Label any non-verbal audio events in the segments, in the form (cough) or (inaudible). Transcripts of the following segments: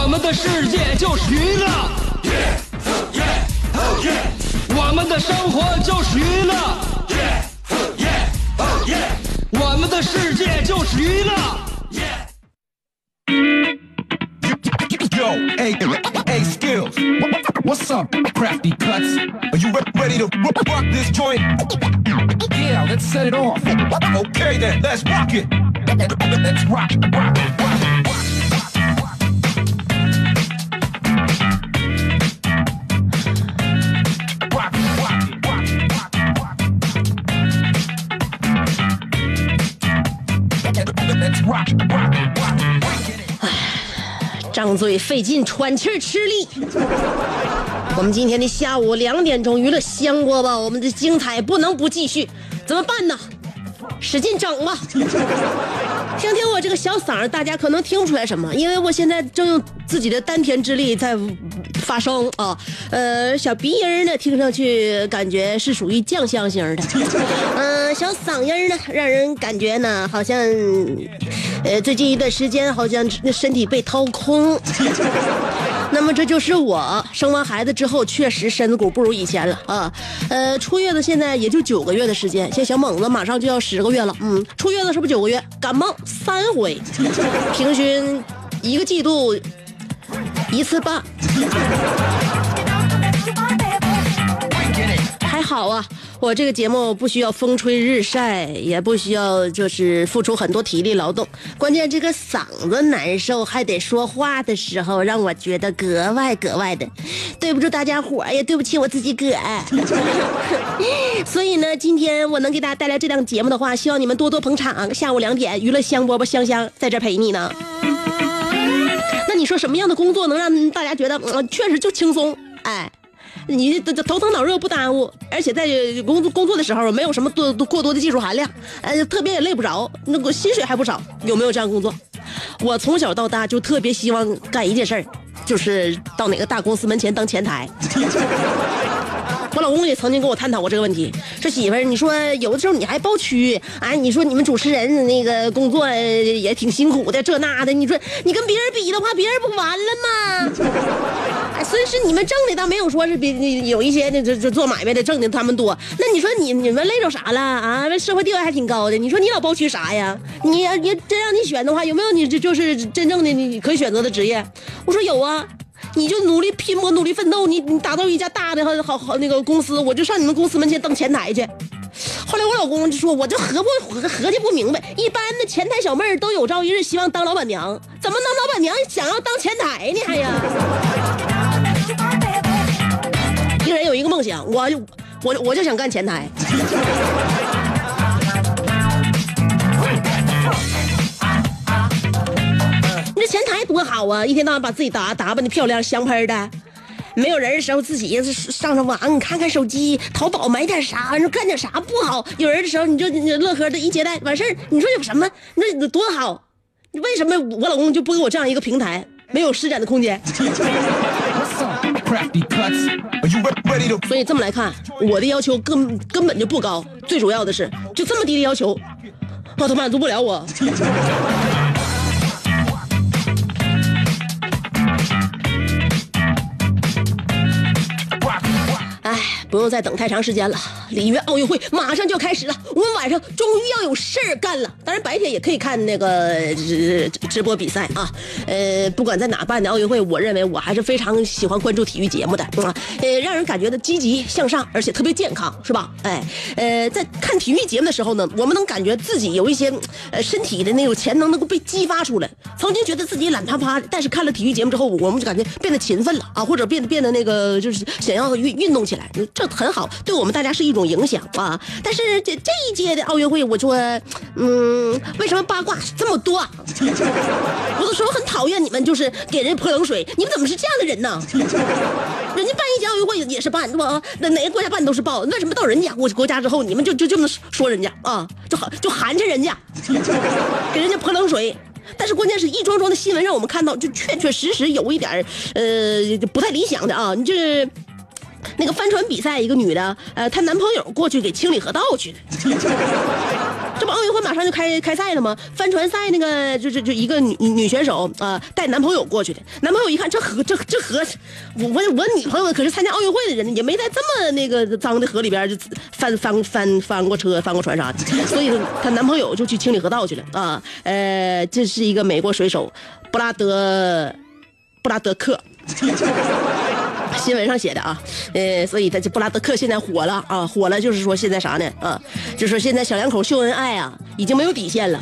我们的世界就是娱乐，我们的生活就是娱乐。我们的世界就是娱乐。What's up, crafty cuts? Are you re ready to rock this joint? Yeah, let's set it off. Okay then, let's rock it. Let's rock, rock, rock, 嘴费劲，喘气吃力。我们今天的下午两点钟娱乐香锅吧，我们的精彩不能不继续，怎么办呢？使劲整吧！听听我这个小嗓儿，大家可能听不出来什么，因为我现在正用自己的丹田之力在发声啊。呃，小鼻音呢，听上去感觉是属于酱香型的。嗯、小嗓音呢，让人感觉呢，好像，呃，最近一段时间好像身体被掏空。(laughs) 那么这就是我生完孩子之后，确实身子骨不如以前了啊。呃，出月子现在也就九个月的时间，像小猛子马上就要十个月了。嗯，出月子是不是九个月？感冒三回，(laughs) 平均一个季度一次半。(laughs) 还好啊，我这个节目不需要风吹日晒，也不需要就是付出很多体力劳动，关键这个嗓子难受，还得说话的时候让我觉得格外格外的对不住大家伙儿，也对不起我自己个。(laughs) 所以呢，今天我能给大家带来这档节目的话，希望你们多多捧场。下午两点，娱乐香饽饽香香在这陪你呢。那你说什么样的工作能让大家觉得，嗯，确实就轻松？哎。你这这头疼脑热不耽误，而且在工作工作的时候没有什么多多过多的技术含量，呃，特别也累不着，那个薪水还不少。有没有这样工作？我从小到大就特别希望干一件事儿，就是到哪个大公司门前当前台。(laughs) 我老公也曾经跟我探讨过这个问题，说媳妇儿，你说有的时候你还包区，哎，你说你们主持人那个工作也挺辛苦的，这那的，你说你跟别人比的话，别人不完了吗？(laughs) 哎，所以是你们挣的倒没有说是比有一些那这这做买卖的挣的他们多，那你说你你们累着啥了啊？社会地位还挺高的，你说你老包区啥呀？你你真让你选的话，有没有你这就是真正的你可以选择的职业？我说有啊。你就努力拼搏，努力奋斗，你你打造一家大的好好好那个公司，我就上你们公司门前当前台去。后来我老公就说，我就合不合合计不明白，一般的前台小妹儿都有朝一日希望当老板娘，怎么能老板娘想要当前台呢？还呀？一个人有一个梦想，我就我我就想干前台。多好啊！一天到晚把自己打打扮的漂亮香喷的，没有人的时候自己上上网看看手机，淘宝买点啥，你说干点啥不好？有人的时候你就乐呵的一接待完事儿，你说有什么？那多好？为什么我老公就不给我这样一个平台，没有施展的空间？所以这么来看，我的要求根根本就不高，最主要的是就这么低的要求，啊，他满足不了我。不用再等太长时间了，里约奥运会马上就要开始了，我们晚上终于要有事儿干了。当然白天也可以看那个直直播比赛啊。呃，不管在哪办的奥运会，我认为我还是非常喜欢关注体育节目的啊。呃，让人感觉到积极向上，而且特别健康，是吧？哎，呃，在看体育节目的时候呢，我们能感觉自己有一些呃身体的那种潜能能够被激发出来。曾经觉得自己懒趴趴，但是看了体育节目之后，我们就感觉变得勤奋了啊，或者变得变得那个就是想要运运动起来。这很好，对我们大家是一种影响啊。但是这这一届的奥运会，我说，嗯，为什么八卦这么多？(laughs) 我都说我很讨厌你们，就是给人泼冷水，你们怎么是这样的人呢？人家办一届奥运会也是办，是吧？那哪个国家办都是报，为什么到人家国国家之后，你们就就这么说人家啊？就好就寒碜人家，(laughs) 给人家泼冷水。但是关键是一桩桩的新闻让我们看到，就确确实实有一点呃不太理想的啊。你这那个帆船比赛，一个女的，呃，她男朋友过去给清理河道去了。(laughs) 这不奥运会马上就开开赛了吗？帆船赛那个就就就一个女女选手啊、带男朋友过去的，男朋友一看这河这这河，我我我女朋友可是参加奥运会的人，也没在这么那个脏的河里边就翻翻翻翻过车、翻过船啥的，所以她男朋友就去清理河道去了啊。呃，这是一个美国水手布拉德布拉德克。新闻上写的啊，呃，所以他这布拉德克现在火了啊，火了就是说现在啥呢？啊，就是说现在小两口秀恩爱啊，已经没有底线了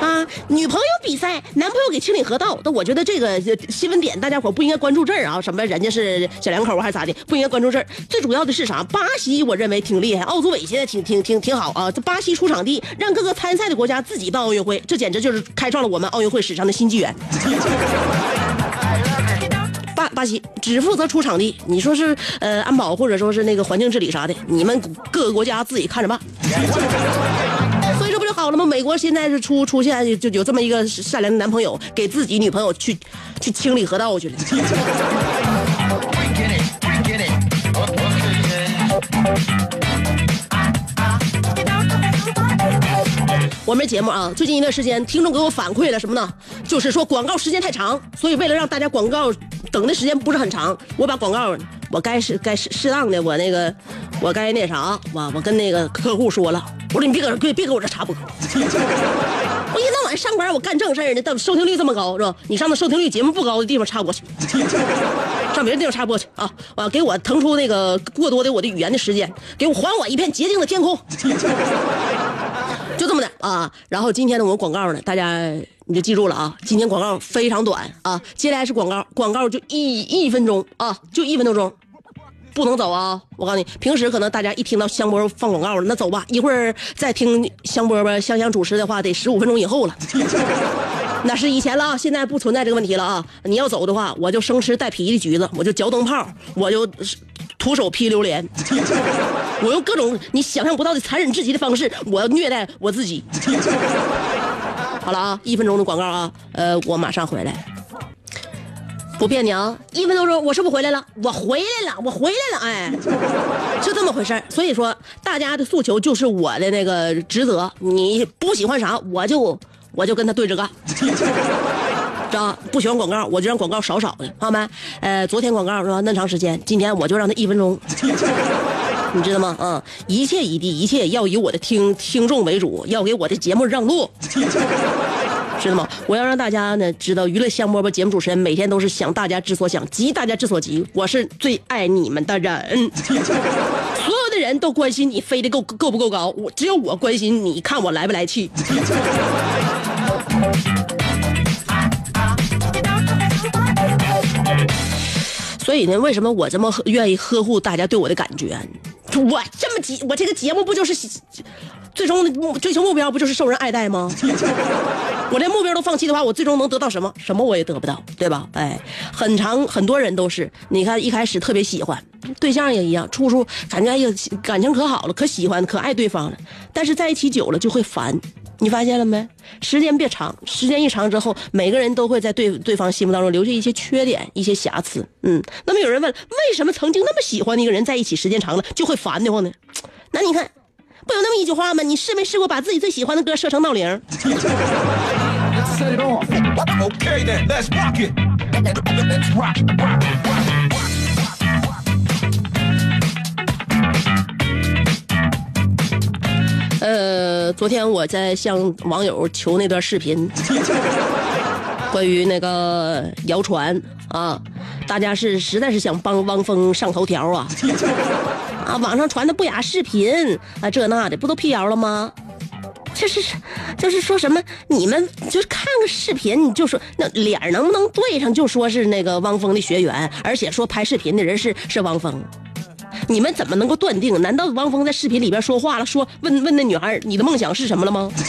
啊。女朋友比赛，男朋友给清理河道，那我觉得这个新闻点大家伙不应该关注这儿啊，什么人家是小两口还是咋的，不应该关注这儿。最主要的是啥？巴西我认为挺厉害，奥组委现在挺挺挺挺好啊。这巴西出场地，让各个参赛的国家自己办奥运会，这简直就是开创了我们奥运会史上的新纪元。巴西只负责出场地，你说是呃安保或者说是那个环境治理啥的，你们各个国家自己看着办。所以这不就好了吗？美国现在是出出现就有这么一个善良的男朋友，给自己女朋友去去清理河道去了。(laughs) 我们节目啊，最近一段时间，听众给我反馈了什么呢？就是说广告时间太长，所以为了让大家广告等的时间不是很长，我把广告我该是该适适当的我那个我该那啥，我我跟那个客户说了，我说你别搁别别搁我这插播，我一天到晚上班我干正事儿呢，但收听率这么高是吧？你上那收听率节目不高的地方插播去，(laughs) 上别的地方插播去啊！啊，给我腾出那个过多的我的语言的时间，给我还我一片洁净的天空。(laughs) 就这么的啊，然后今天呢，我广告呢，大家你就记住了啊，今天广告非常短啊，接下来是广告，广告就一一分钟啊，就一分多钟，不能走啊！我告诉你，平时可能大家一听到香波放广告了，那走吧，一会儿再听香波吧，香香主持的话，得十五分钟以后了。(laughs) 那是以前了啊，现在不存在这个问题了啊！你要走的话，我就生吃带皮的橘子，我就嚼灯泡，我就徒手劈榴莲，(laughs) 我用各种你想象不到的残忍至极的方式，我要虐待我自己。好了啊，一分钟的广告啊，呃，我马上回来。不骗你啊，一分多钟，我是不是回来了？我回来了，我回来了，哎，就这么回事所以说，大家的诉求就是我的那个职责。你不喜欢啥，我就我就跟他对着干。(laughs) 知道不喜欢广告，我就让广告少少的，好吗？呃，昨天广告是吧？那长时间，今天我就让他一分钟，你知道吗？啊，一切以地，一切要以我的听听众为主，要给我的节目让路。(laughs) 知道吗？我要让大家呢知道，娱乐香饽饽节目主持人每天都是想大家之所想，急大家之所急。我是最爱你们的人，(laughs) 所有的人都关心你飞得够够不够高，我只有我关心你看我来不来气。(laughs) 所以呢，为什么我这么愿意呵护大家对我的感觉？我这么急，我这个节目不就是最终的目追求目标不就是受人爱戴吗？(laughs) 我连目标都放弃的话，我最终能得到什么？什么我也得不到，对吧？哎，很长很多人都是，你看一开始特别喜欢，对象也一样，处处感觉哎呀感情可好了，可喜欢可爱对方了，但是在一起久了就会烦。你发现了没？时间别长，时间一长之后，每个人都会在对对方心目当中留下一些缺点、一些瑕疵。嗯，那么有人问，为什么曾经那么喜欢的一个人，在一起时间长了就会烦的慌呢？那你看，不有那么一句话吗？你试没试过把自己最喜欢的歌设成闹铃？Let's 昨天我在向网友求那段视频，(laughs) 关于那个谣传啊，大家是实在是想帮汪峰上头条啊，(laughs) 啊，网上传的不雅视频啊，这那的不都辟谣了吗？就是就是说什么，你们就是看个视频，你就说那脸能不能对上，就说是那个汪峰的学员，而且说拍视频的人是是汪峰。你们怎么能够断定？难道汪峰在视频里边说话了，说问问那女孩你的梦想是什么了吗？(laughs)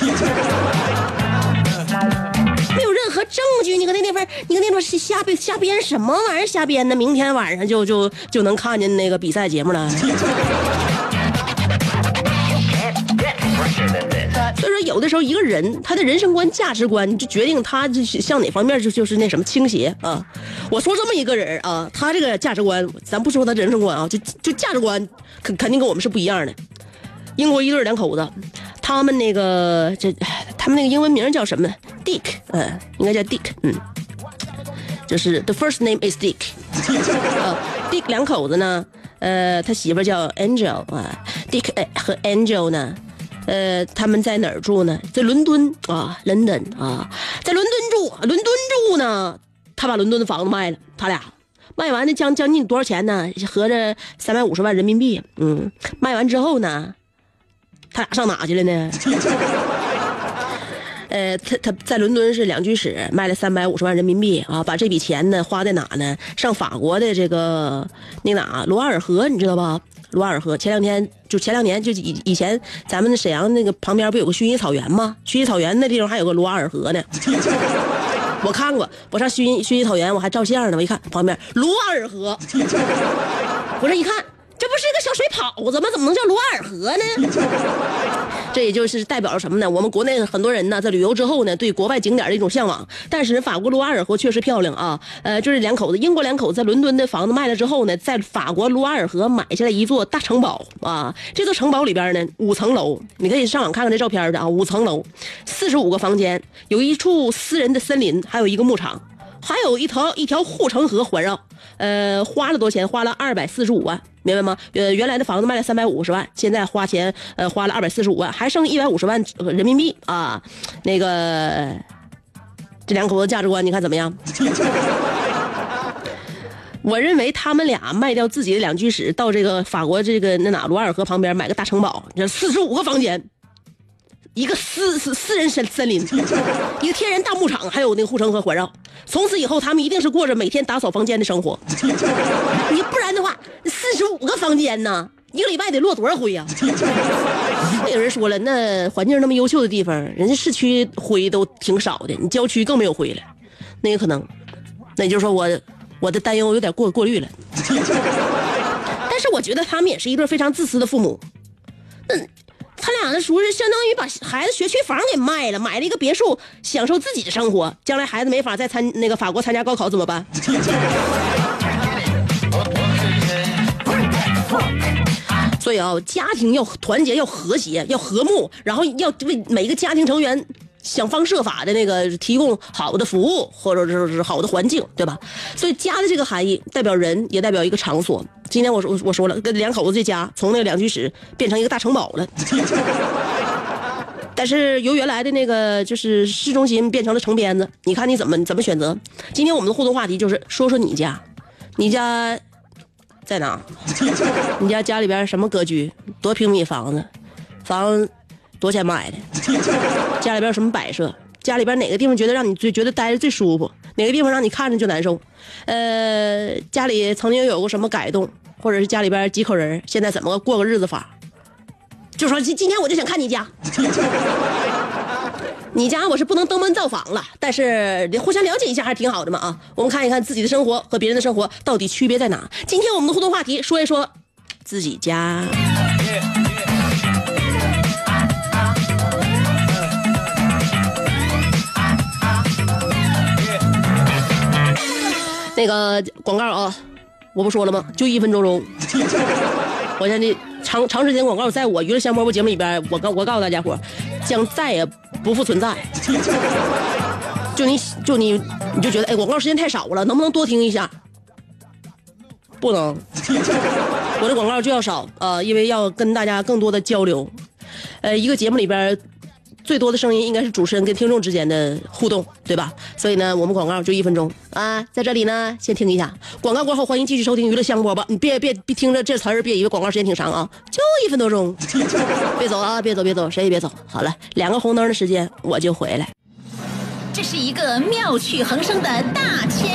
没有任何证据，你搁那地方，你搁那地方是瞎编瞎编什么玩意儿？瞎编的，明天晚上就就就能看见那个比赛节目了。所以说，有的时候一个人他的人生观、价值观，就决定他就是向哪方面就就是那什么倾斜啊。我说这么一个人啊，他这个价值观，咱不说他人生观啊，就就价值观肯肯定跟我们是不一样的。英国一对两口子，他们那个这他们那个英文名叫什么？Dick，嗯，应该叫 Dick，嗯，就是 the first name is Dick，(laughs) 啊，Dick 两口子呢，呃，他媳妇叫 Angel 啊，Dick 和 Angel 呢，呃，他们在哪儿住呢？在伦敦啊，London 啊，在伦敦住，伦敦住呢，他把伦敦的房子卖了，他俩。卖完的将将近多少钱呢？合着三百五十万人民币。嗯，卖完之后呢，他俩上哪去了呢？(laughs) 呃，他他在伦敦是两居室，卖了三百五十万人民币啊，把这笔钱呢花在哪呢？上法国的这个那哪罗瓦尔河，你知道吧？罗瓦尔河前两天就前两年就以以前咱们沈阳那个旁边不有个薰衣草原吗？薰衣草原那地方还有个罗瓦尔河呢。(laughs) 我看过，我上薰衣薰衣草原，我还照相呢。我一看旁边罗瓦尔河，我这一看，这不是一个小水泡子吗？怎么能叫罗瓦尔河呢？这也就是代表了什么呢？我们国内很多人呢，在旅游之后呢，对国外景点的一种向往。但是法国卢瓦尔河确实漂亮啊。呃，就是两口子，英国两口子在伦敦的房子卖了之后呢，在法国卢瓦尔河买下来一座大城堡啊。这座城堡里边呢，五层楼，你可以上网看看这照片的啊。五层楼，四十五个房间，有一处私人的森林，还有一个牧场。还有一条一条护城河环绕，呃，花了多少钱？花了二百四十五万，明白吗？呃，原来的房子卖了三百五十万，现在花钱，呃，花了二百四十五万，还剩一百五十万人民币啊。那个，这两口子价值观你看怎么样？(laughs) 我认为他们俩卖掉自己的两居室，到这个法国这个那哪罗尔河旁边买个大城堡，这四十五个房间。一个私私私人森森林，一个天然大牧场，还有那个护城河环绕。从此以后，他们一定是过着每天打扫房间的生活。你不然的话，四十五个房间呢，一个礼拜得落多少灰呀？有人说了，那环境那么优秀的地方，人家市区灰都挺少的，你郊区更没有灰了，那也可能。那也就是说，我我的担忧有点过过滤了。但是我觉得他们也是一对非常自私的父母。嗯。他俩的叔是相当于把孩子学区房给卖了，买了一个别墅，享受自己的生活。将来孩子没法再参那个法国参加高考怎么办？(laughs) 所以啊，家庭要团结，要和谐，要和睦，然后要为每一个家庭成员想方设法的那个提供好的服务，或者是好的环境，对吧？所以家的这个含义代表人，也代表一个场所。今天我说我说了，跟两口子这家从那两居室变成一个大城堡了。(laughs) 但是由原来的那个就是市中心变成了城边子，你看你怎么怎么选择？今天我们的互动话题就是说说你家，你家在哪？(laughs) 你家家里边什么格局？多平米房子？房多少钱买的？家里边有什么摆设？家里边哪个地方觉得让你最觉得待着最舒服？哪个地方让你看着就难受？呃，家里曾经有过什么改动，或者是家里边几口人，现在怎么过个日子法？就说今今天我就想看你家，(laughs) 你家我是不能登门造访了，但是互相了解一下还是挺好的嘛啊！我们看一看自己的生活和别人的生活到底区别在哪？今天我们的互动话题说一说自己家。那个广告啊，我不说了吗？就一分钟钟。(laughs) 我现在长长时间广告，在我娱乐香饽饽节目里边，我告我告诉大家伙，将再也不复存在。就你就你你就觉得哎，广告时间太少了，能不能多听一下？不能，我的广告就要少啊，因为要跟大家更多的交流。呃，一个节目里边。最多的声音应该是主持人跟听众之间的互动，对吧？所以呢，我们广告就一分钟啊，在这里呢，先听一下广告过后，欢迎继续收听娱乐香饽饽。你别别别听着这词儿，别以为广告时间挺长啊，就一分多钟，(laughs) 别走啊，别走别走，谁也别走。好了，两个红灯的时间我就回来。这是一个妙趣横生的大千。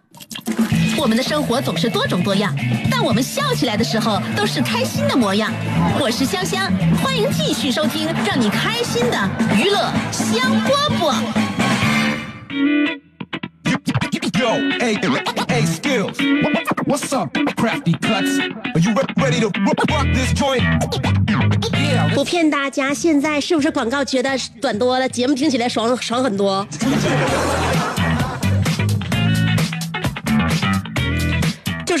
我们的生活总是多种多样，但我们笑起来的时候都是开心的模样。我是香香，欢迎继续收听让你开心的娱乐香饽饽。Yo, hey, hey, skills. What's up, crafty cuts? Are you re- ready to rock this joint? 不骗大家，现在是不是广告觉得短多了？节目听起来爽爽很多。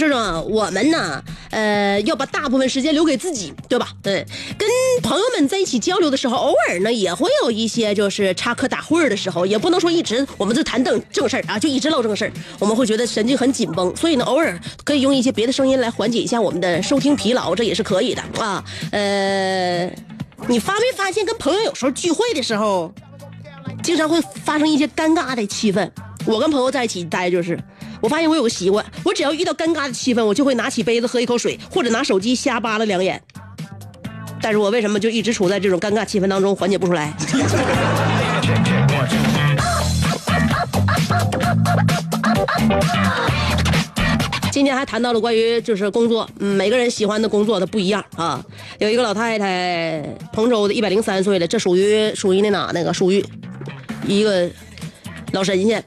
就是说，我们呢，呃，要把大部分时间留给自己，对吧？对，跟朋友们在一起交流的时候，偶尔呢也会有一些就是插科打诨儿的时候，也不能说一直我们就谈正正事儿啊，就一直唠正事儿，我们会觉得神经很紧绷，所以呢，偶尔可以用一些别的声音来缓解一下我们的收听疲劳，这也是可以的啊。呃，你发没发现，跟朋友有时候聚会的时候，经常会发生一些尴尬的气氛。我跟朋友在一起待就是，我发现我有个习惯，我只要遇到尴尬的气氛，我就会拿起杯子喝一口水，或者拿手机瞎扒拉两眼。但是我为什么就一直处在这种尴尬气氛当中，缓解不出来？(laughs) 今天还谈到了关于就是工作，每个人喜欢的工作它不一样啊。有一个老太太，彭州的，一百零三岁了，这属于属于那哪那个属于一个老神仙。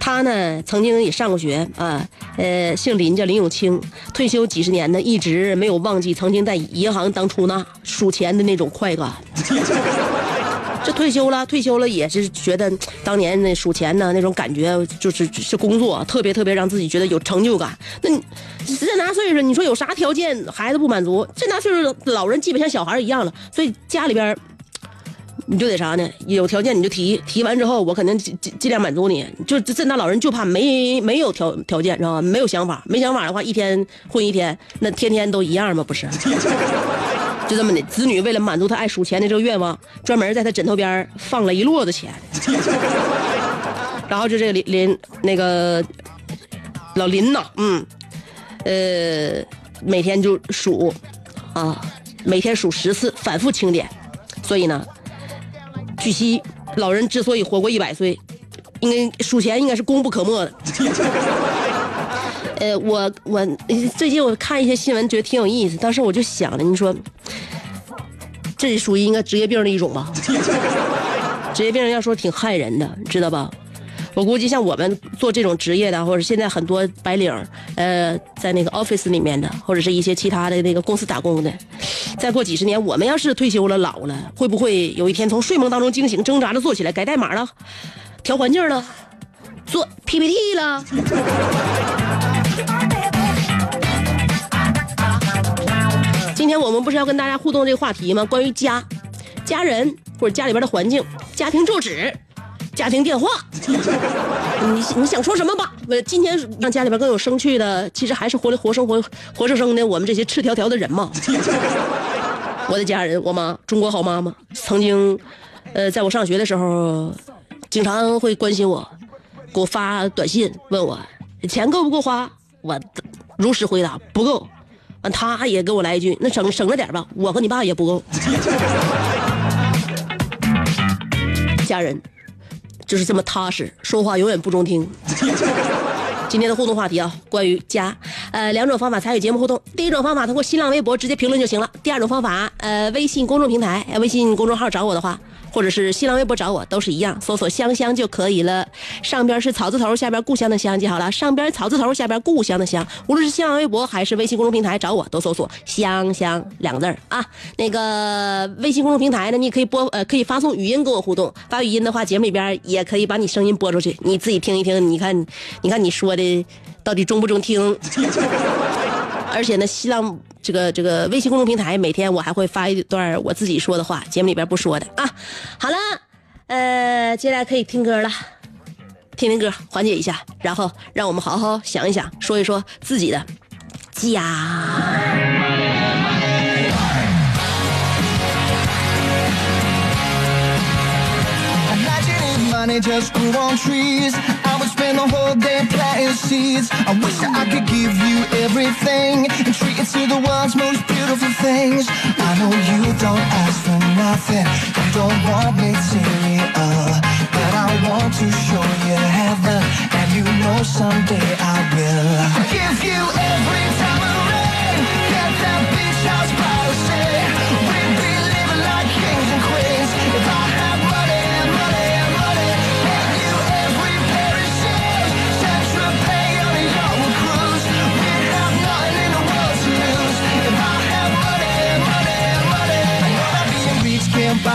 他呢曾经也上过学啊，呃，姓林，叫林永清，退休几十年呢，一直没有忘记曾经在银行当出纳数钱的那种快感。(laughs) 这退休了，退休了也是觉得当年那数钱呢那种感觉，就是是工作特别特别让自己觉得有成就感。那你这大岁数，你说有啥条件孩子不满足？这大岁数老人基本像小孩一样了，所以家里边你就得啥呢？有条件你就提，提完之后我肯定尽尽尽量满足你。就这那老人就怕没没有条条件，知道吧？没有想法，没想法的话，一天混一天，那天天都一样吗？不是。(laughs) 就这么的，子女为了满足他爱数钱的这个愿望，专门在他枕头边放了一摞子钱，然后就这个林林那个老林呐，嗯，呃，每天就数啊，每天数十次，反复清点。所以呢，据悉老人之所以活过一百岁，应该数钱应该是功不可没的。(laughs) 呃，我我最近我看一些新闻，觉得挺有意思。当时我就想了，你说，这属于应该职业病的一种吧？(laughs) 职业病要说挺害人的，知道吧？我估计像我们做这种职业的，或者现在很多白领，呃，在那个 office 里面的，或者是一些其他的那个公司打工的，再过几十年，我们要是退休了、老了，会不会有一天从睡梦当中惊醒，挣扎着坐起来，改代码了，调环境了，做 PPT 了？(laughs) 今天我们不是要跟大家互动这个话题吗？关于家、家人或者家里边的环境、家庭住址、家庭电话，(laughs) 你你想说什么吧？我今天让家里边更有生趣的，其实还是活的活生活、活生生的我们这些赤条条的人嘛。(laughs) 我的家人，我妈，中国好妈妈，曾经，呃，在我上学的时候，经常会关心我，给我发短信问我钱够不够花，我如实回答不够。完，他也给我来一句：“那省省着点吧，我和你爸也不够。(laughs) ”家人就是这么踏实，说话永远不中听。(laughs) 今天的互动话题啊，关于家，呃，两种方法参与节目互动。第一种方法通过新浪微博直接评论就行了。第二种方法，呃，微信公众平台、微信公众号找我的话，或者是新浪微博找我都是一样，搜索“香香”就可以了。上边是草字头，下边故乡的乡记好了。上边草字头，下边故乡的乡。无论是新浪微博还是微信公众平台找我，都搜索“香香”两个字啊。那个微信公众平台呢，你可以播呃可以发送语音跟我互动，发语音的话，节目里边也可以把你声音播出去，你自己听一听，你看你看你说的到底中不中听。而且呢，新浪这个这个微信公众平台每天我还会发一段我自己说的话，节目里边不说的啊。好了，呃，接下来可以听歌了，听听歌缓解一下，然后让我们好好想一想，说一说自己的家。Just grew on trees. I would spend the whole day planting seeds. I wish that I could give you everything and treat you to the world's most beautiful things. I know you don't ask for nothing, you don't want material, uh, but I want to show you heaven, and you know someday I will. Give you every time of rain, get that beach house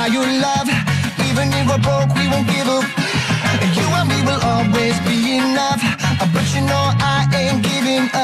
buy your love. Even if we're broke, we won't give up. You and me will always be enough. But you know I ain't giving up.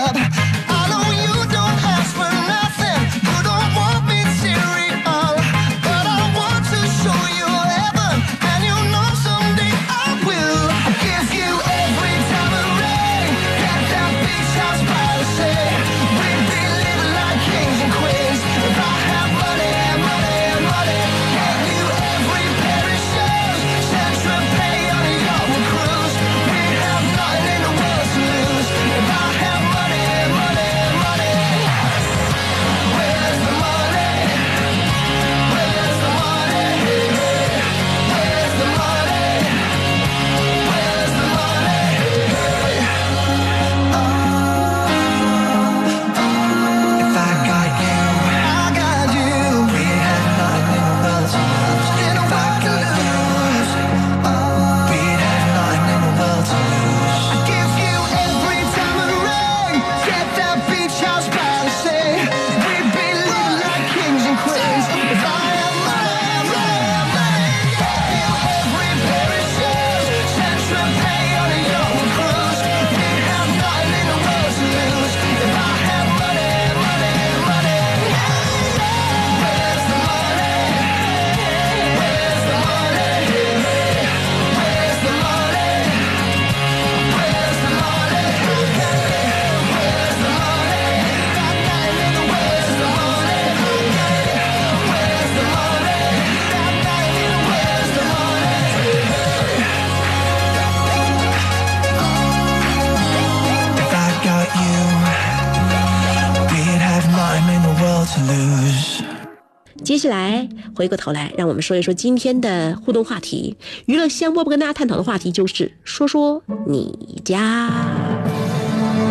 回过头来，让我们说一说今天的互动话题。娱乐香饽饽跟大家探讨的话题就是说说你家。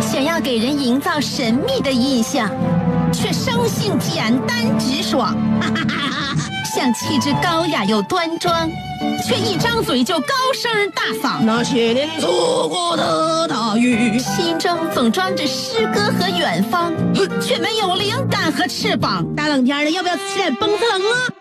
想要给人营造神秘的印象，却生性简单直爽，(laughs) 像气质高雅又端庄，却一张嘴就高声大嗓。那些年错过的大雨，心中总装着诗歌和远方，却没有灵感和翅膀。大冷天的，要不要吃点蹦子冷啊？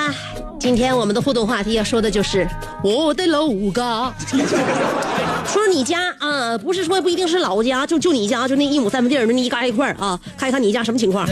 啦。今天我们的互动话题要说的就是我的老家。说 (laughs) 说你家啊，不是说不一定是老家，就就你家，就那一亩三分地儿，那一嘎一块儿啊，看一看你家什么情况。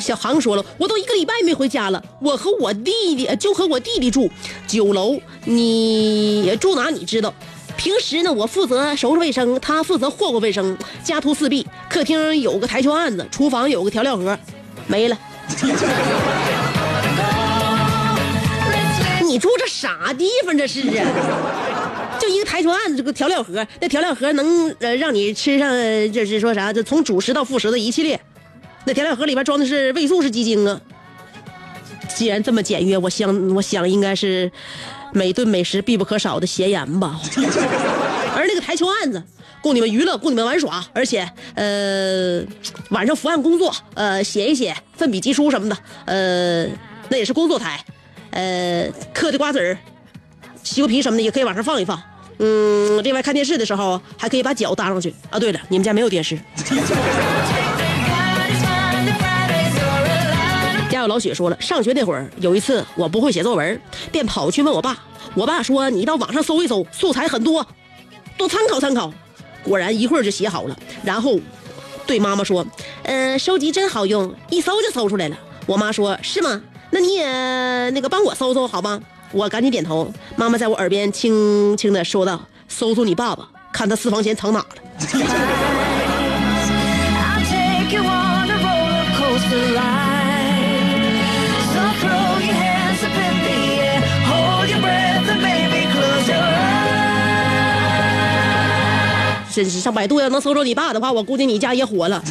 小航说了，我都一个礼拜没回家了，我和我弟弟就和我弟弟住九楼，你住哪你知道。平时呢，我负责收拾卫生，他负责霍霍卫生，家徒四壁。客厅有个台球案子，厨房有个调料盒，没了。(laughs) 你住这啥地方？这是啊，就一个台球案子，这个调料盒，那调料盒能呃让你吃上，呃就是说啥，就从主食到副食的一系列。那调料盒里边装的是味素是鸡精啊，既然这么简约，我想我想应该是每顿美食必不可少的咸盐吧。而那个台球案子，供你们娱乐，供你们玩耍，而且呃晚上伏案工作，呃写一写奋笔疾书什么的，呃那也是工作台，呃嗑的瓜子儿、西瓜皮什么的也可以往上放一放。嗯，另外看电视的时候还可以把脚搭上去啊。对了，你们家没有电视。老雪说了，上学那会儿有一次我不会写作文，便跑去问我爸。我爸说：“你到网上搜一搜，素材很多，多参考参考。”果然一会儿就写好了，然后对妈妈说：“嗯、收集真好用，一搜就搜出来了。”我妈说：“是吗？那你也那个帮我搜搜好吗？”我赶紧点头。妈妈在我耳边轻轻的说道：“搜搜你爸爸，看他私房钱藏哪了。” (laughs) 真是上百度要能搜着你爸的话，我估计你家也火了。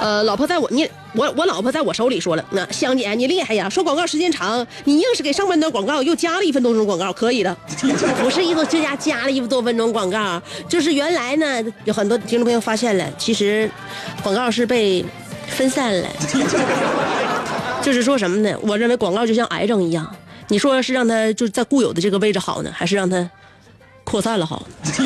呃，老婆在我你我我老婆在我手里说了，那香姐你厉害呀，说广告时间长，你硬是给上半段广告又加了一分多钟广告，可以的，(laughs) 不是一个这家加了一分多分钟广告，就是原来呢有很多听众朋友发现了，其实广告是被分散了，(laughs) 就是说什么呢？我认为广告就像癌症一样，你说是让它就在固有的这个位置好呢，还是让它扩散了好？(laughs)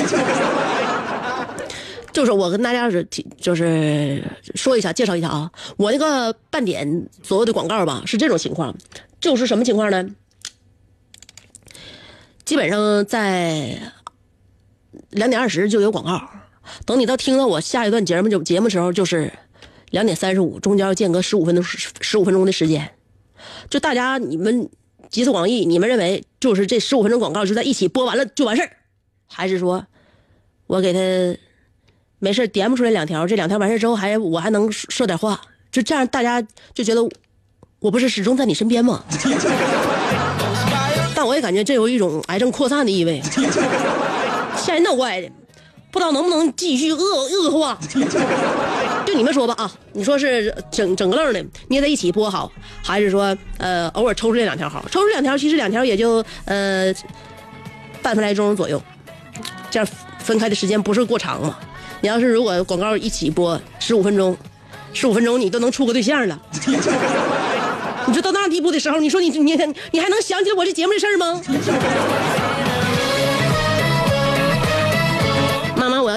就是我跟大家是，就是说一下，介绍一下啊。我那个半点左右的广告吧，是这种情况，就是什么情况呢？基本上在两点二十就有广告，等你到听到我下一段节目就节目时候，就是两点三十五，中间要间隔十五分钟十五分钟的时间。就大家你们集思广益，你们认为就是这十五分钟广告就在一起播完了就完事儿，还是说我给他？没事点不出来两条，这两条完事之后还我还能说点话，就这样大家就觉得我不是始终在你身边吗？(laughs) 但我也感觉这有一种癌症扩散的意味，吓人闹怪的，不知道能不能继续恶恶化。(laughs) 就你们说吧啊，你说是整整个愣的捏在一起播好，还是说呃偶尔抽出来两条好？抽出两条，其实两条也就呃半分来钟左右，这样分开的时间不是过长嘛？你要是如果广告一起播十五分钟，十五分钟你都能处个对象了。(laughs) 你说到那地步的时候，你说你你你还能想起来我这节目的事儿吗？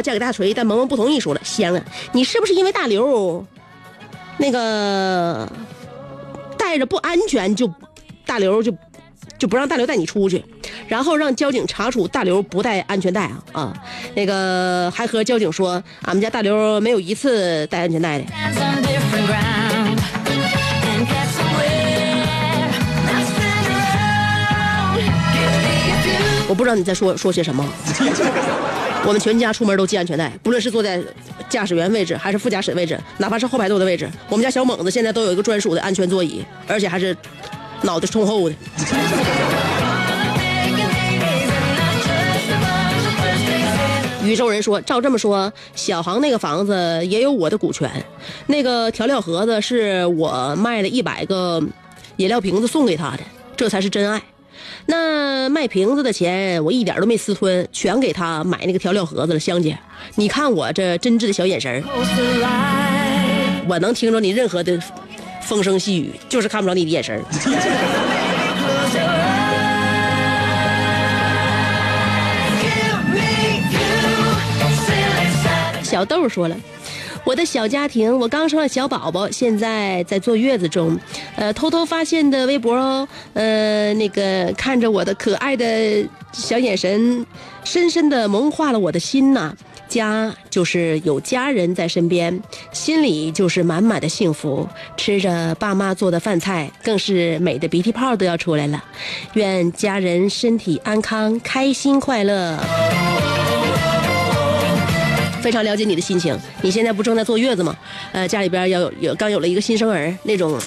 嫁给大锤，但萌萌不同意，说了，香啊，你是不是因为大刘那个带着不安全就大刘就就不让大刘带你出去，然后让交警查处大刘不带安全带啊啊，那个还和交警说俺们家大刘没有一次带安全带的。我不知道你在说说些什么。我们全家出门都系安全带，不论是坐在驾驶员位置还是副驾驶位置，哪怕是后排座的位置，我们家小猛子现在都有一个专属的安全座椅，而且还是脑袋冲后的。宇宙人说：“照这么说，小航那个房子也有我的股权，那个调料盒子是我卖了一百个饮料瓶子送给他的，这才是真爱。那卖瓶子的钱我一点都没私吞，全给他买那个调料盒子了。香姐，你看我这真挚的小眼神儿，我能听着你任何的风声细语，就是看不着你的眼神儿。(laughs) ”小豆说了。我的小家庭，我刚生了小宝宝，现在在坐月子中，呃，偷偷发现的微博哦，呃，那个看着我的可爱的小眼神，深深的萌化了我的心呐、家就是有家人在身边，心里就是满满的幸福。吃着爸妈做的饭菜，更是美的鼻涕泡都要出来了。愿家人身体安康，开心快乐。非常了解你的心情。你现在不正在坐月子吗？呃，家里边要有有刚有了一个新生儿，那种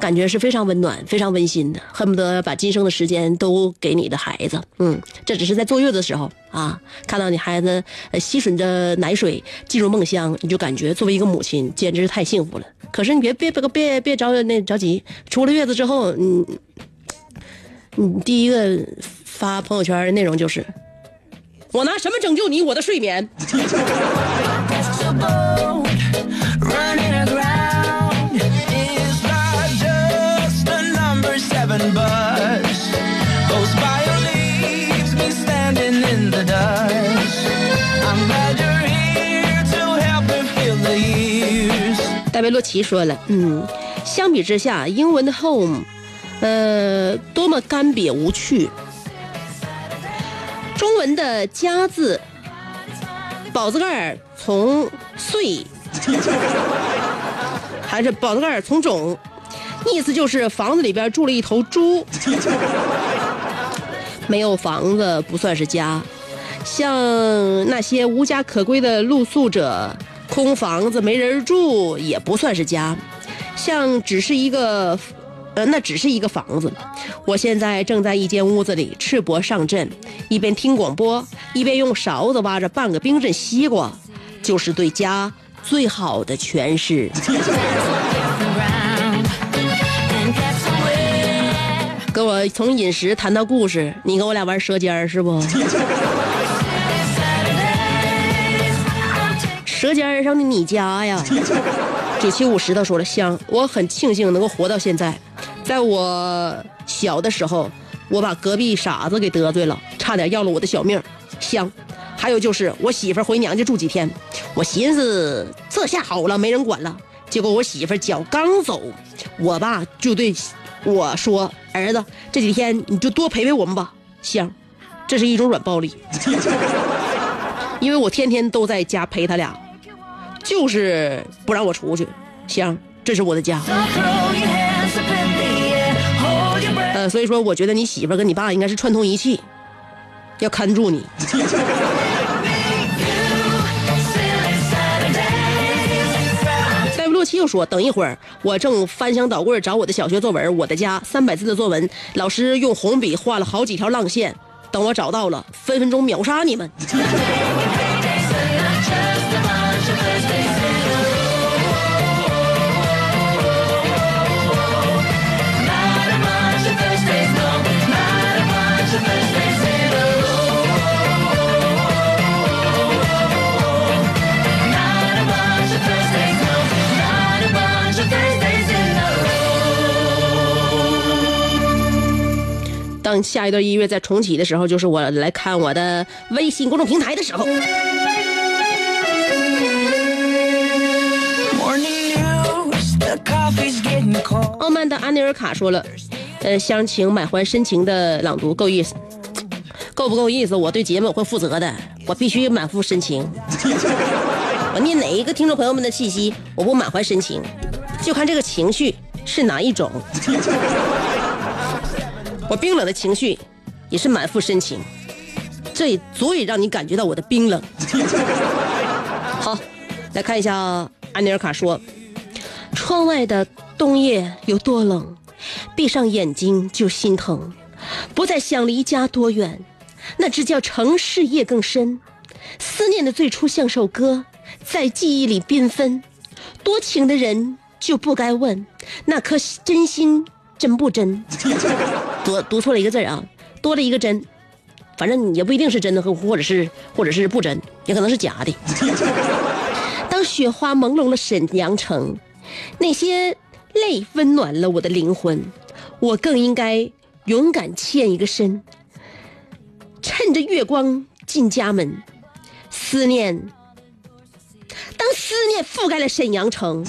感觉是非常温暖、非常温馨的，恨不得把今生的时间都给你的孩子。嗯，这只是在坐月子的时候啊，看到你孩子吸吮着奶水进入梦乡，你就感觉作为一个母亲简直是太幸福了。可是你别别别别别着那着急，出了月子之后，嗯，你第一个发朋友圈的内容就是。我拿什么拯救你我的睡眠.戴维洛奇说了，嗯，相比之下，英文的 home，呃，多么干瘪无趣。中文的家字，宝字盖儿从岁，(laughs) 还是宝字盖儿从种，意思就是房子里边住了一头猪。(laughs) 没有房子不算是家，像那些无家可归的露宿者，空房子没人住也不算是家，像只是一个，呃，那只是一个房子。我现在正在一间屋子里赤膊上阵，一边听广播，一边用勺子挖着半个冰镇西瓜，就是对家最好的诠释。(laughs) 跟我从饮食谈到故事，你跟我俩玩舌尖是不？(laughs) 舌尖上的你家呀！(laughs) 九七五石头说了香，我很庆幸能够活到现在。在我小的时候，我把隔壁傻子给得罪了，差点要了我的小命。香。还有就是我媳妇回娘家住几天，我寻思这下好了，没人管了。结果我媳妇脚刚走，我爸就对我说：“儿子，这几天你就多陪陪我们吧。”香，这是一种软暴力，因为我天天都在家陪他俩，就是不让我出去。香，这是我的家。所以说我觉得你媳妇跟你爸应该是串通一气，要看住你。戴维洛奇又说：“等一会儿，我正翻箱倒柜找我的小学作文，我的家三百字的作文，老师用红笔画了好几条浪线，等我找到了，分分钟秒杀你们。”当下一段音乐再重启的时候，就是我来看我的微信公众平台的时候。傲慢的安尼尔卡说了，呃，乡情满怀深情的朗读够意思，够不够意思？我对节目我会负责的，我必须满腹深情。(laughs) 我念哪一个听众朋友们的信息，我不满怀深情，就看这个情绪是哪一种。我冰冷的情绪也是满腹深情，这也足以让你感觉到我的冰冷。(laughs) 好，来看一下安尼尔卡说。窗外的冬夜有多冷，闭上眼睛就心疼，不再想离家多远，那只叫城市夜更深。思念的最初像首歌，在记忆里缤纷。多情的人就不该问，那颗真心真不真？读读错了一个字啊，多了一个真，反正也不一定是真的，或或者是或者是不真，也可能是假的。(laughs) 当雪花朦胧了沈阳城，那些泪温暖了我的灵魂，我更应该勇敢欠一个身。趁着月光进家门，思念，当思念覆盖了沈阳城，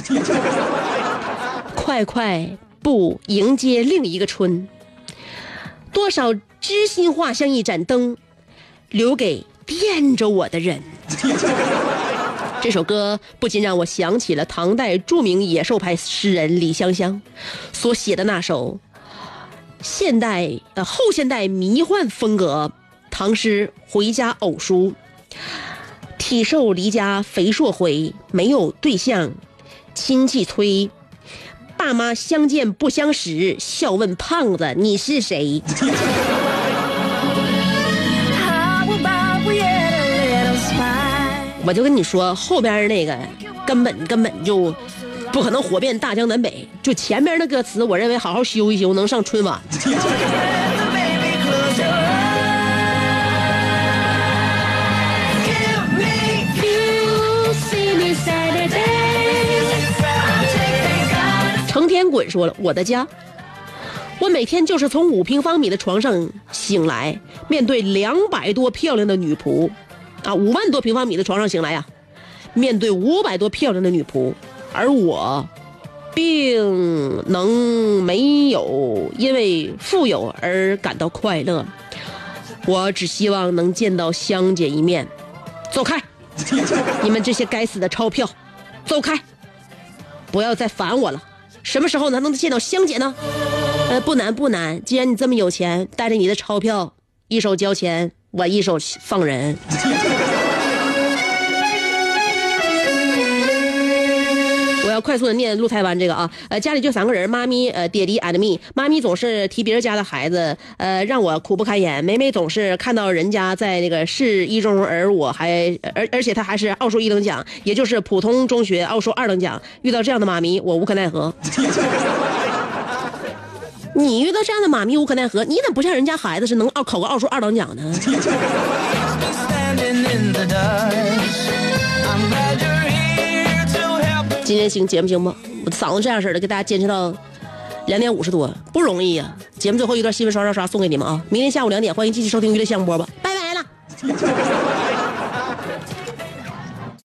(laughs) 快快步迎接另一个春。多少知心话像一盏灯，留给惦着我的人。(laughs) 这首歌不仅让我想起了唐代著名野兽派诗人李香香所写的那首现代呃后现代迷幻风格唐诗《回家偶书》，体瘦离家肥硕回，没有对象，亲戚催。爸妈相见不相识，笑问胖子你是谁?我就跟你说，后边那个根本根本就不可能火遍大江南北，就前边那歌词，我认为好好修一修能上春晚。(laughs) 滚说了，我的家，我每天就是从五平方米的床上醒来，面对两百多漂亮的女仆，啊，五万多平方米的床上醒来呀、面对五百多漂亮的女仆，而我，并能没有因为富有而感到快乐。我只希望能见到香姐一面。走开！你们这些该死的钞票，走开！不要再烦我了。什么时候才能见到香姐呢？呃，不难不难，既然你这么有钱，带着你的钞票，一手交钱，我一手放人。要快速的念陆台湾这个啊，呃，家里就三个人，妈咪、呃，爹地 and me。妈咪总是提别人家的孩子，呃，让我苦不堪言。每每总是看到人家在那个市一中，而我还而而且他还是奥数一等奖，也就是普通中学奥数二等奖。遇到这样的妈咪，我无可奈何。(laughs) 你遇到这样的妈咪无可奈何，你怎么不像人家孩子是能奥考个奥数二等奖呢？今天行节目行不？我嗓子这样式的，给大家坚持到两点五十多，不容易呀、节目最后一段新闻刷刷刷送给你们啊！明天下午两点，欢迎继续收听娱乐项目播吧，拜拜了。